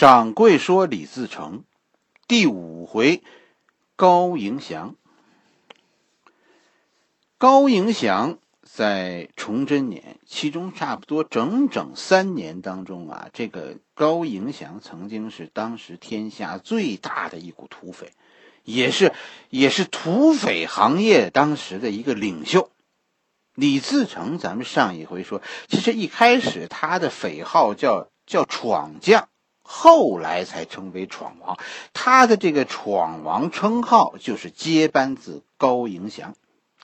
掌柜说李自成，第五回，高迎祥。高迎祥在崇祯年，其中差不多整整三年当中啊，这个高迎祥曾经是当时天下最大的一股土匪，也是也是土匪行业当时的一个领袖。李自成，咱们上一回说，其实一开始他的匪号叫叫闯将。后来才称为闯王，他的这个闯王称号就是接班自高迎祥。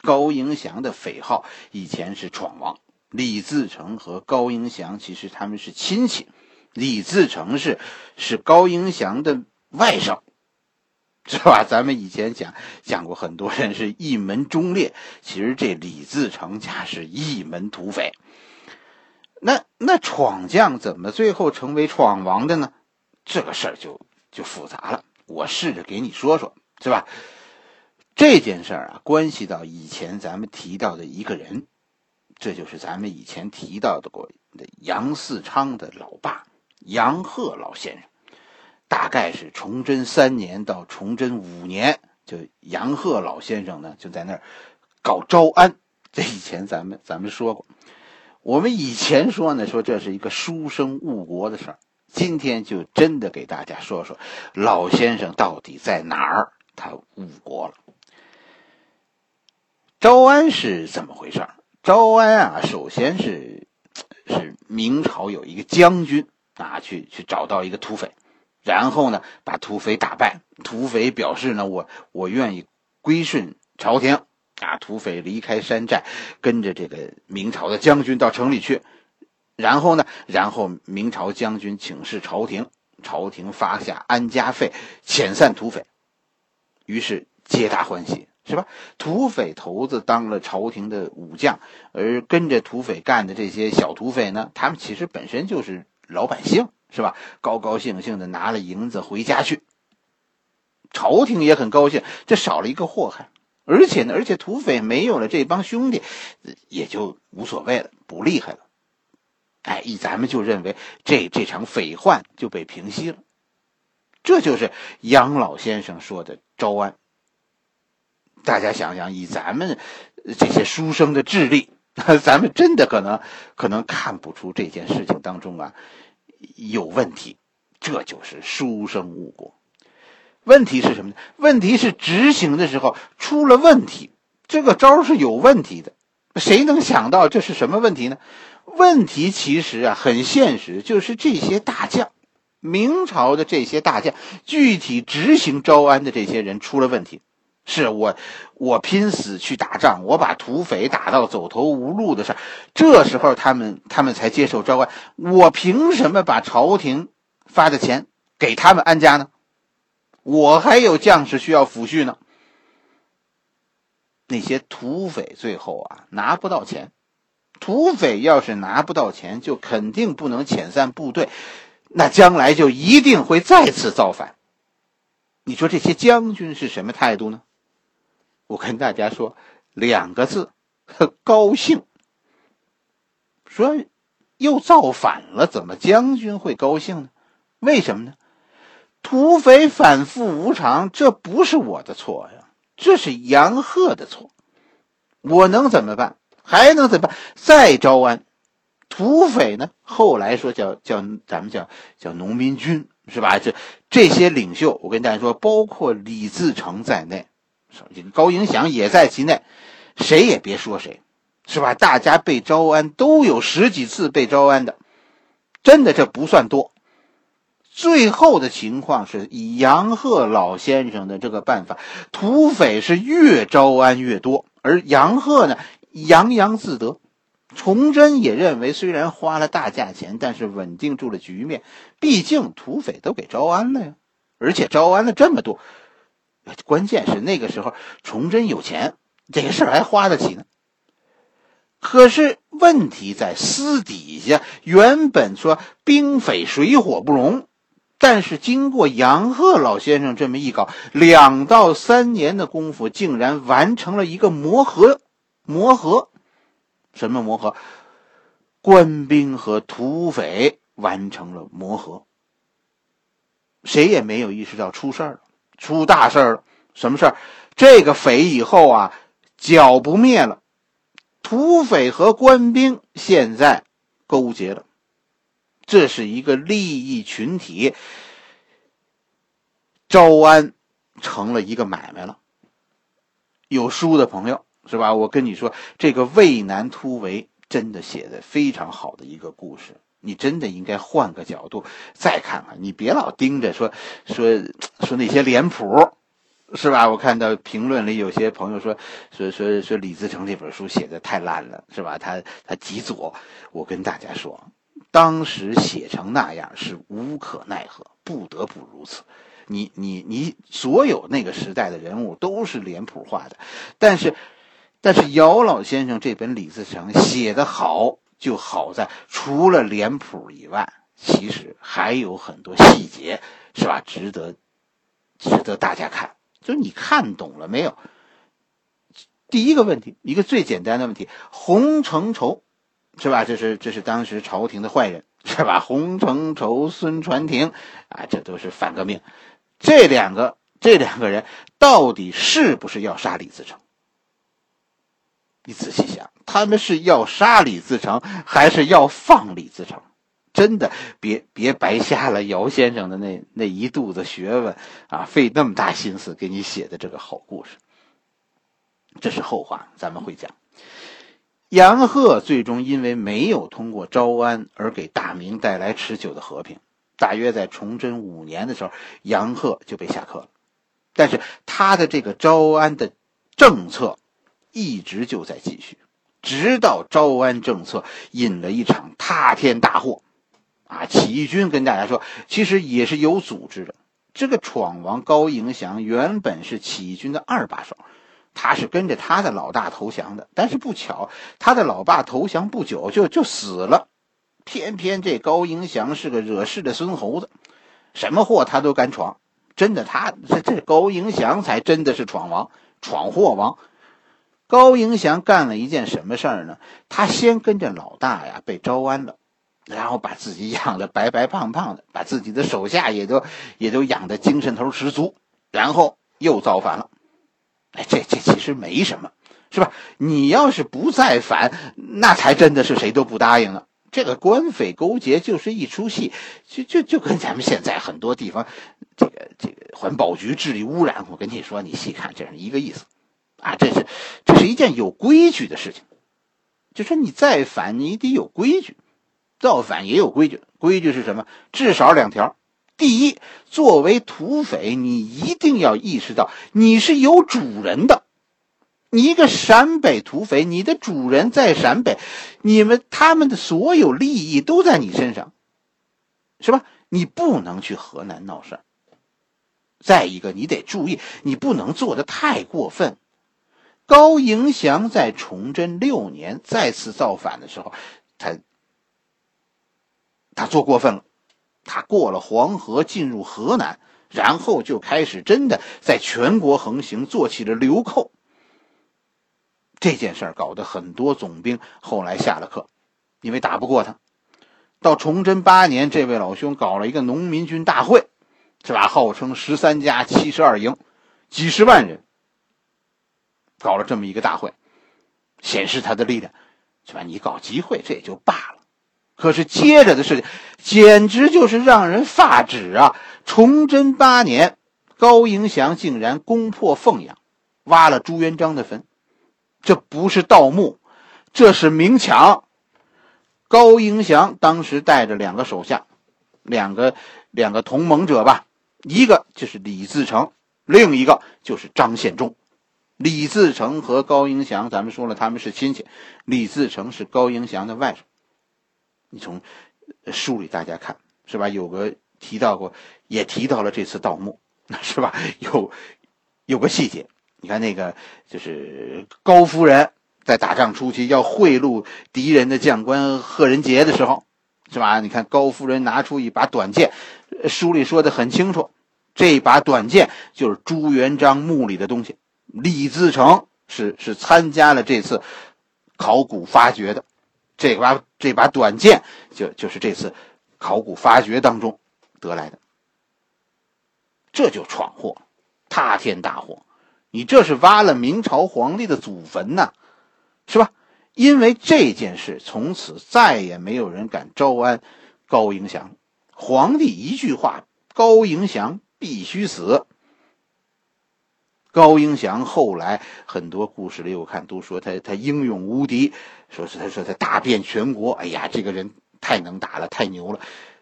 高迎祥的匪号以前是闯王。李自成和高迎祥其实他们是亲戚，李自成是是高迎祥的外甥，是吧？咱们以前讲讲过，很多人是一门忠烈，其实这李自成家是一门土匪。那那闯将怎么最后成为闯王的呢？这个事儿就就复杂了。我试着给你说说，是吧？这件事儿啊，关系到以前咱们提到的一个人，这就是咱们以前提到的过的杨嗣昌的老爸杨鹤老先生。大概是崇祯三年到崇祯五年，就杨鹤老先生呢就在那儿搞招安。这以前咱们咱们说过。我们以前说呢，说这是一个书生误国的事儿。今天就真的给大家说说老先生到底在哪儿，他误国了。招安是怎么回事？招安啊，首先是是明朝有一个将军啊，去去找到一个土匪，然后呢把土匪打败。土匪表示呢，我我愿意归顺朝廷啊。土匪离开山寨，跟着这个明朝的将军到城里去。然后呢？然后明朝将军请示朝廷，朝廷发下安家费，遣散土匪，于是皆大欢喜，是吧？土匪头子当了朝廷的武将，而跟着土匪干的这些小土匪呢，他们其实本身就是老百姓，是吧？高高兴兴的拿了银子回家去，朝廷也很高兴，这少了一个祸害，而且呢，而且土匪没有了这帮兄弟，也就无所谓了，不厉害了。哎，一咱们就认为这这场匪患就被平息了，这就是杨老先生说的招安。大家想想，以咱们这些书生的智力，咱们真的可能可能看不出这件事情当中啊有问题，这就是书生误国。问题是什么呢？问题是执行的时候出了问题，这个招是有问题的。谁能想到这是什么问题呢？问题其实啊很现实，就是这些大将，明朝的这些大将，具体执行招安的这些人出了问题。是我，我拼死去打仗，我把土匪打到走投无路的事儿，这时候他们他们才接受招安。我凭什么把朝廷发的钱给他们安家呢？我还有将士需要抚恤呢。那些土匪最后啊拿不到钱。土匪要是拿不到钱，就肯定不能遣散部队，那将来就一定会再次造反。你说这些将军是什么态度呢？我跟大家说两个字：高兴。说又造反了，怎么将军会高兴呢？为什么呢？土匪反复无常，这不是我的错呀，这是杨鹤的错。我能怎么办？还能怎么办？再招安，土匪呢？后来说叫叫咱们叫叫农民军是吧？这这些领袖，我跟大家说，包括李自成在内，高迎祥也在其内，谁也别说谁，是吧？大家被招安都有十几次被招安的，真的这不算多。最后的情况是以杨鹤老先生的这个办法，土匪是越招安越多，而杨鹤呢？洋洋自得，崇祯也认为，虽然花了大价钱，但是稳定住了局面。毕竟土匪都给招安了呀，而且招安了这么多，关键是那个时候崇祯有钱，这个事儿还花得起呢。可是问题在私底下，原本说兵匪水火不容，但是经过杨鹤老先生这么一搞，两到三年的功夫，竟然完成了一个磨合。磨合，什么磨合？官兵和土匪完成了磨合。谁也没有意识到出事儿了，出大事儿了。什么事儿？这个匪以后啊，剿不灭了，土匪和官兵现在勾结了，这是一个利益群体。招安成了一个买卖了。有书的朋友是吧？我跟你说，这个渭南突围真的写的非常好的一个故事。你真的应该换个角度再看看，你别老盯着说说说那些脸谱，是吧？我看到评论里有些朋友说说说说李自成这本书写的太烂了，是吧？他他极左。我跟大家说，当时写成那样是无可奈何，不得不如此。你你你，所有那个时代的人物都是脸谱化的，但是但是姚老先生这本李自成写的好。就好在除了脸谱以外，其实还有很多细节，是吧？值得值得大家看。就你看懂了没有？第一个问题，一个最简单的问题：洪承畴，是吧？这是这是当时朝廷的坏人，是吧？洪承畴、孙传庭，啊，这都是反革命。这两个这两个人到底是不是要杀李自成？你仔细想。他们是要杀李自成，还是要放李自成？真的，别别白瞎了姚先生的那那一肚子学问啊，费那么大心思给你写的这个好故事。这是后话，咱们会讲。杨鹤最终因为没有通过招安而给大明带来持久的和平，大约在崇祯五年的时候，杨鹤就被下课了。但是他的这个招安的政策一直就在继续。直到招安政策引了一场塌天大祸，啊！起义军跟大家说，其实也是有组织的。这个闯王高迎祥原本是起义军的二把手，他是跟着他的老大投降的。但是不巧，他的老爸投降不久就就死了。偏偏这高迎祥是个惹事的孙猴子，什么祸他都敢闯。真的，他这这高迎祥才真的是闯王，闯祸王。高迎祥干了一件什么事儿呢？他先跟着老大呀被招安了，然后把自己养的白白胖胖的，把自己的手下也都也都养的精神头十足，然后又造反了。哎，这这其实没什么，是吧？你要是不再反，那才真的是谁都不答应了。这个官匪勾结就是一出戏，就就就跟咱们现在很多地方这个这个环保局治理污染，我跟你说，你细看这是一个意思。啊，这是，这是一件有规矩的事情。就说你再反，你得有规矩；造反也有规矩。规矩是什么？至少两条：第一，作为土匪，你一定要意识到你是有主人的。你一个陕北土匪，你的主人在陕北，你们他们的所有利益都在你身上，是吧？你不能去河南闹事儿。再一个，你得注意，你不能做的太过分。高迎祥在崇祯六年再次造反的时候，他他做过分了，他过了黄河进入河南，然后就开始真的在全国横行，做起了流寇。这件事搞得很多总兵后来下了课，因为打不过他。到崇祯八年，这位老兄搞了一个农民军大会，是吧？号称十三家七十二营，几十万人。搞了这么一个大会，显示他的力量，是吧？你搞集会这也就罢了，可是接着的事情简直就是让人发指啊！崇祯八年，高迎祥竟然攻破凤阳，挖了朱元璋的坟，这不是盗墓，这是明抢。高迎祥当时带着两个手下，两个两个同盟者吧，一个就是李自成，另一个就是张献忠。李自成和高迎祥，咱们说了他们是亲戚。李自成是高迎祥的外甥。你从书里大家看是吧？有个提到过，也提到了这次盗墓，是吧？有有个细节，你看那个就是高夫人在打仗初期要贿赂敌人的将官贺仁杰的时候，是吧？你看高夫人拿出一把短剑，书里说的很清楚，这把短剑就是朱元璋墓里的东西。李自成是是参加了这次考古发掘的，这把这把短剑就就是这次考古发掘当中得来的。这就闯祸，塌天大祸。你这是挖了明朝皇帝的祖坟呐，是吧？因为这件事，从此再也没有人敢招安高迎祥。皇帝一句话，高迎祥必须死。高迎祥后来很多故事里，我看都说他他英勇无敌，说是他说他大遍全国，哎呀，这个人太能打了，太牛了。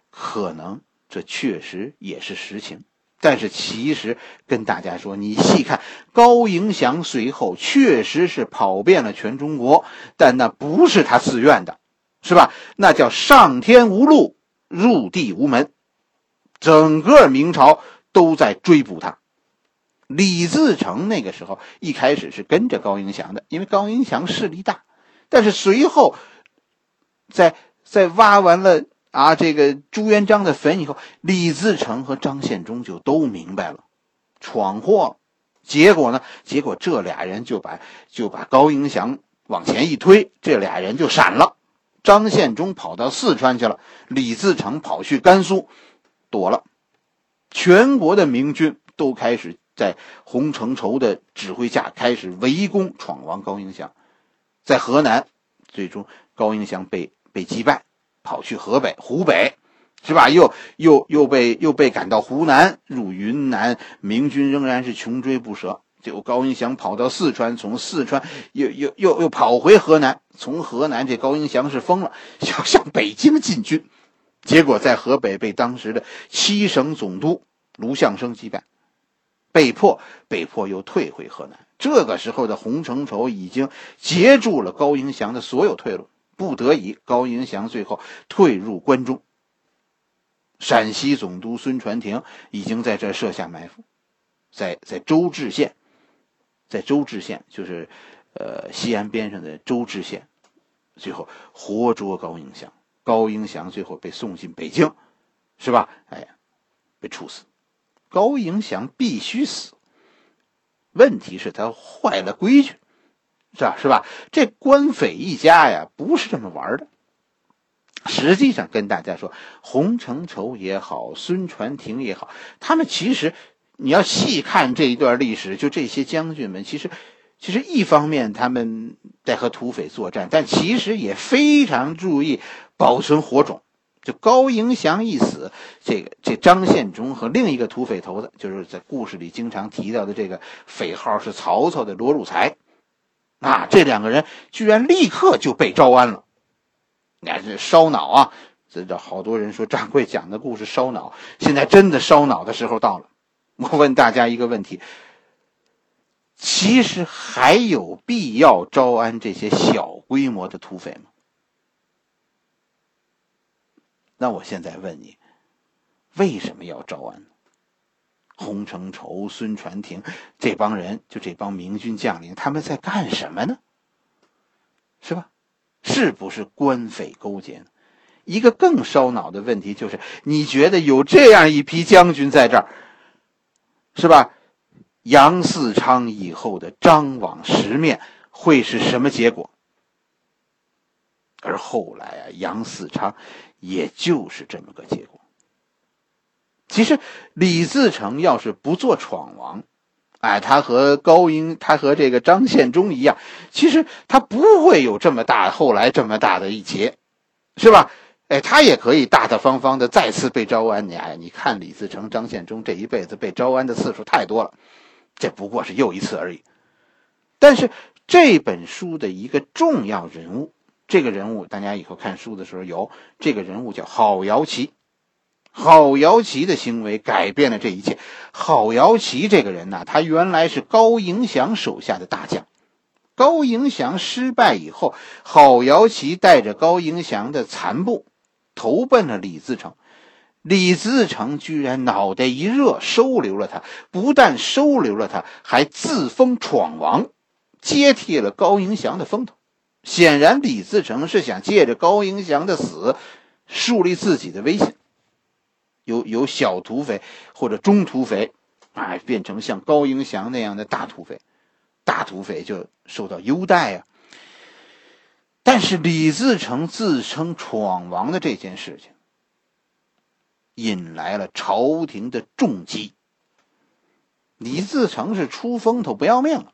可能这确实也是实情，但是其实跟大家说，你细看高迎祥随后确实是跑遍了全中国，但那不是他自愿的，是吧？那叫上天无路，入地无门，整个明朝都在追捕他。李自成那个时候一开始是跟着高迎祥的，因为高迎祥势力大。但是随后，在在挖完了啊这个朱元璋的坟以后，李自成和张献忠就都明白了，闯祸了。结果呢？结果这俩人就把就把高迎祥往前一推，这俩人就闪了。张献忠跑到四川去了，李自成跑去甘肃躲了。全国的明军都开始。在洪承畴的指挥下，开始围攻闯王高迎祥，在河南，最终高迎祥被被击败，跑去河北、湖北，是吧？又又又被又被赶到湖南，入云南，明军仍然是穷追不舍。结果高迎祥跑到四川，从四川又又又又跑回河南，从河南这高迎祥是疯了，要向北京进军，结果在河北被当时的七省总督卢象升击败。被迫，被迫又退回河南。这个时候的洪承畴已经截住了高迎祥的所有退路，不得已，高迎祥最后退入关中。陕西总督孙传庭已经在这设下埋伏，在在周至县，在周至县就是，呃，西安边上的周至县，最后活捉高迎祥。高迎祥最后被送进北京，是吧？哎，被处死。高迎祥必须死。问题是，他坏了规矩，是吧？是吧？这官匪一家呀，不是这么玩的。实际上，跟大家说，洪承畴也好，孙传庭也好，他们其实你要细看这一段历史，就这些将军们，其实，其实一方面他们在和土匪作战，但其实也非常注意保存火种。就高迎祥一死，这个这张献忠和另一个土匪头子，就是在故事里经常提到的这个匪号是曹操的罗汝才，啊，这两个人居然立刻就被招安了。你看这烧脑啊！这这好多人说掌柜讲的故事烧脑，现在真的烧脑的时候到了。我问大家一个问题：其实还有必要招安这些小规模的土匪吗？那我现在问你，为什么要招安？洪承畴、孙传庭这帮人，就这帮明军将领，他们在干什么呢？是吧？是不是官匪勾结？一个更烧脑的问题就是：你觉得有这样一批将军在这儿，是吧？杨嗣昌以后的张网十面会是什么结果？而后来啊，杨嗣昌。也就是这么个结果。其实李自成要是不做闯王，哎，他和高英，他和这个张献忠一样，其实他不会有这么大后来这么大的一劫，是吧？哎，他也可以大大方方的再次被招安。你哎，你看李自成、张献忠这一辈子被招安的次数太多了，这不过是又一次而已。但是这本书的一个重要人物。这个人物，大家以后看书的时候有这个人物叫郝瑶琪。郝瑶琪的行为改变了这一切。郝瑶琪这个人呢，他原来是高迎祥手下的大将。高迎祥失败以后，郝瑶琪带着高迎祥的残部投奔了李自成。李自成居然脑袋一热，收留了他。不但收留了他，还自封闯王，接替了高迎祥的风头。显然，李自成是想借着高迎祥的死，树立自己的威信。由由小土匪或者中土匪，哎，变成像高迎祥那样的大土匪，大土匪就受到优待呀。但是，李自成自称闯王的这件事情，引来了朝廷的重击。李自成是出风头不要命了，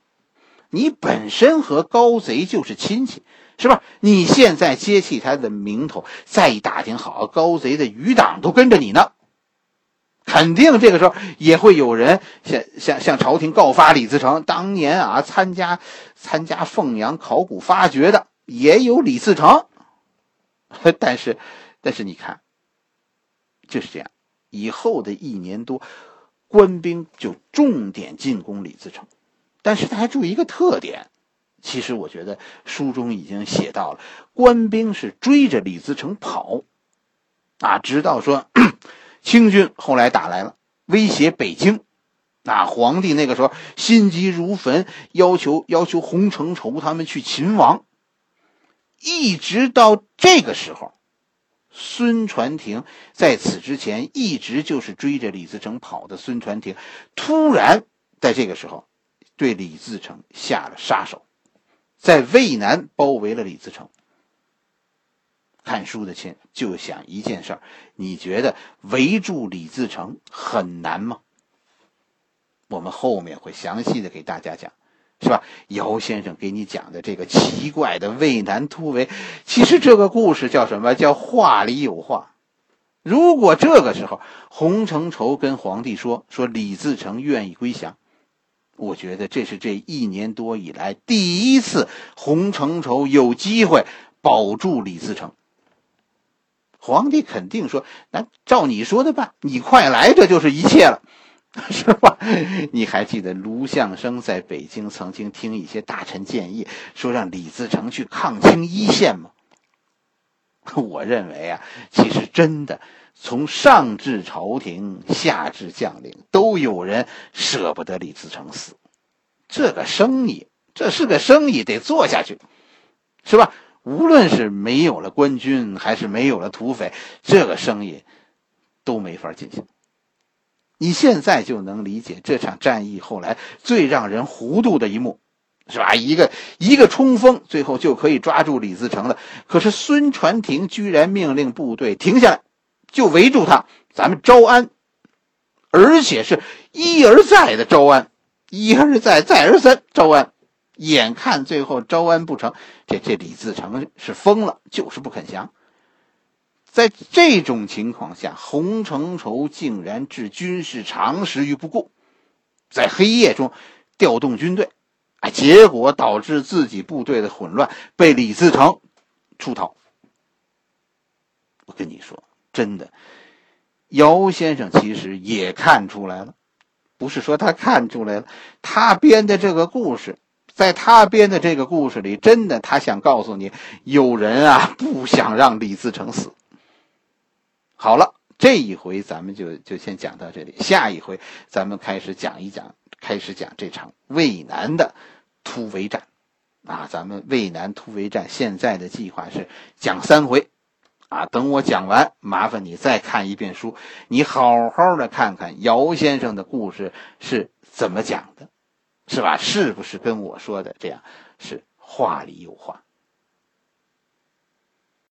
你本身和高贼就是亲戚，是吧？你现在接替他的名头，再一打听好，高贼的余党都跟着你呢，肯定这个时候也会有人向向向朝廷告发李自成。当年啊，参加参加凤阳考古发掘的也有李自成，但是但是你看，就是这样，以后的一年多。官兵就重点进攻李自成，但是大家注意一个特点，其实我觉得书中已经写到了，官兵是追着李自成跑，啊，直到说 清军后来打来了，威胁北京，啊，皇帝那个时候心急如焚，要求要求洪承畴他们去擒王，一直到这个时候。孙传庭在此之前一直就是追着李自成跑的。孙传庭突然在这个时候对李自成下了杀手，在渭南包围了李自成。看书的亲就想一件事儿：你觉得围住李自成很难吗？我们后面会详细的给大家讲。是吧？姚先生给你讲的这个奇怪的渭南突围，其实这个故事叫什么？叫话里有话。如果这个时候洪承畴跟皇帝说说李自成愿意归降，我觉得这是这一年多以来第一次洪承畴有机会保住李自成。皇帝肯定说：“那照你说的办，你快来，这就是一切了。”是吧？你还记得卢象升在北京曾经听一些大臣建议，说让李自成去抗清一线吗？我认为啊，其实真的，从上至朝廷，下至将领，都有人舍不得李自成死。这个生意，这是个生意，得做下去，是吧？无论是没有了官军，还是没有了土匪，这个生意都没法进行。你现在就能理解这场战役后来最让人糊涂的一幕，是吧？一个一个冲锋，最后就可以抓住李自成了。可是孙传庭居然命令部队停下来，就围住他，咱们招安，而且是一而再的招安，一而再，再而三招安。眼看最后招安不成，这这李自成是疯了，就是不肯降。在这种情况下，洪承畴竟然置军事常识于不顾，在黑夜中调动军队，哎，结果导致自己部队的混乱，被李自成出逃。我跟你说，真的，姚先生其实也看出来了，不是说他看出来了，他编的这个故事，在他编的这个故事里，真的他想告诉你，有人啊不想让李自成死。好了，这一回咱们就就先讲到这里。下一回咱们开始讲一讲，开始讲这场渭南的突围战。啊，咱们渭南突围战现在的计划是讲三回。啊，等我讲完，麻烦你再看一遍书，你好好的看看姚先生的故事是怎么讲的，是吧？是不是跟我说的这样？是话里有话。